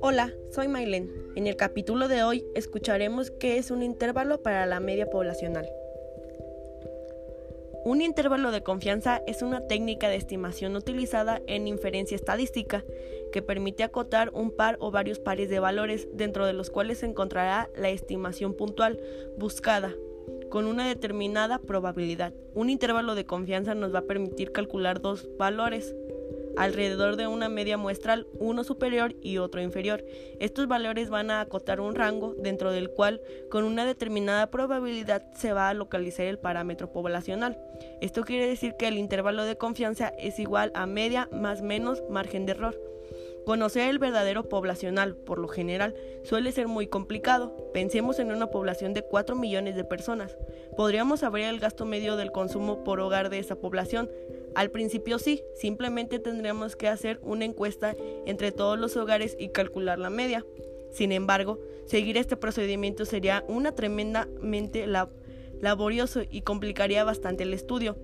Hola, soy Mailen. En el capítulo de hoy escucharemos qué es un intervalo para la media poblacional. Un intervalo de confianza es una técnica de estimación utilizada en inferencia estadística que permite acotar un par o varios pares de valores dentro de los cuales se encontrará la estimación puntual buscada con una determinada probabilidad. Un intervalo de confianza nos va a permitir calcular dos valores alrededor de una media muestral, uno superior y otro inferior. Estos valores van a acotar un rango dentro del cual con una determinada probabilidad se va a localizar el parámetro poblacional. Esto quiere decir que el intervalo de confianza es igual a media más menos margen de error. Conocer el verdadero poblacional, por lo general, suele ser muy complicado. Pensemos en una población de 4 millones de personas. Podríamos saber el gasto medio del consumo por hogar de esa población. Al principio sí, simplemente tendríamos que hacer una encuesta entre todos los hogares y calcular la media. Sin embargo, seguir este procedimiento sería una tremendamente laborioso y complicaría bastante el estudio.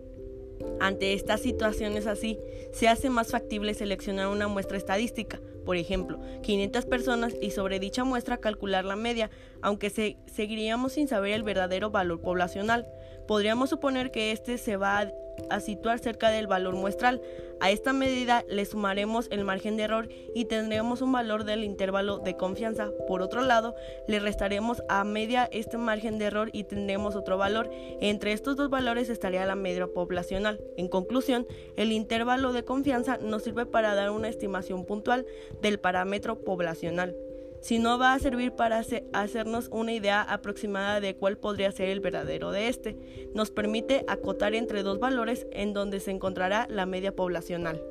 Ante estas situaciones así, se hace más factible seleccionar una muestra estadística, por ejemplo, 500 personas y sobre dicha muestra calcular la media, aunque se seguiríamos sin saber el verdadero valor poblacional. Podríamos suponer que este se va a a situar cerca del valor muestral. A esta medida le sumaremos el margen de error y tendremos un valor del intervalo de confianza. Por otro lado, le restaremos a media este margen de error y tendremos otro valor. Entre estos dos valores estaría la media poblacional. En conclusión, el intervalo de confianza nos sirve para dar una estimación puntual del parámetro poblacional sino va a servir para hacernos una idea aproximada de cuál podría ser el verdadero de este. Nos permite acotar entre dos valores en donde se encontrará la media poblacional.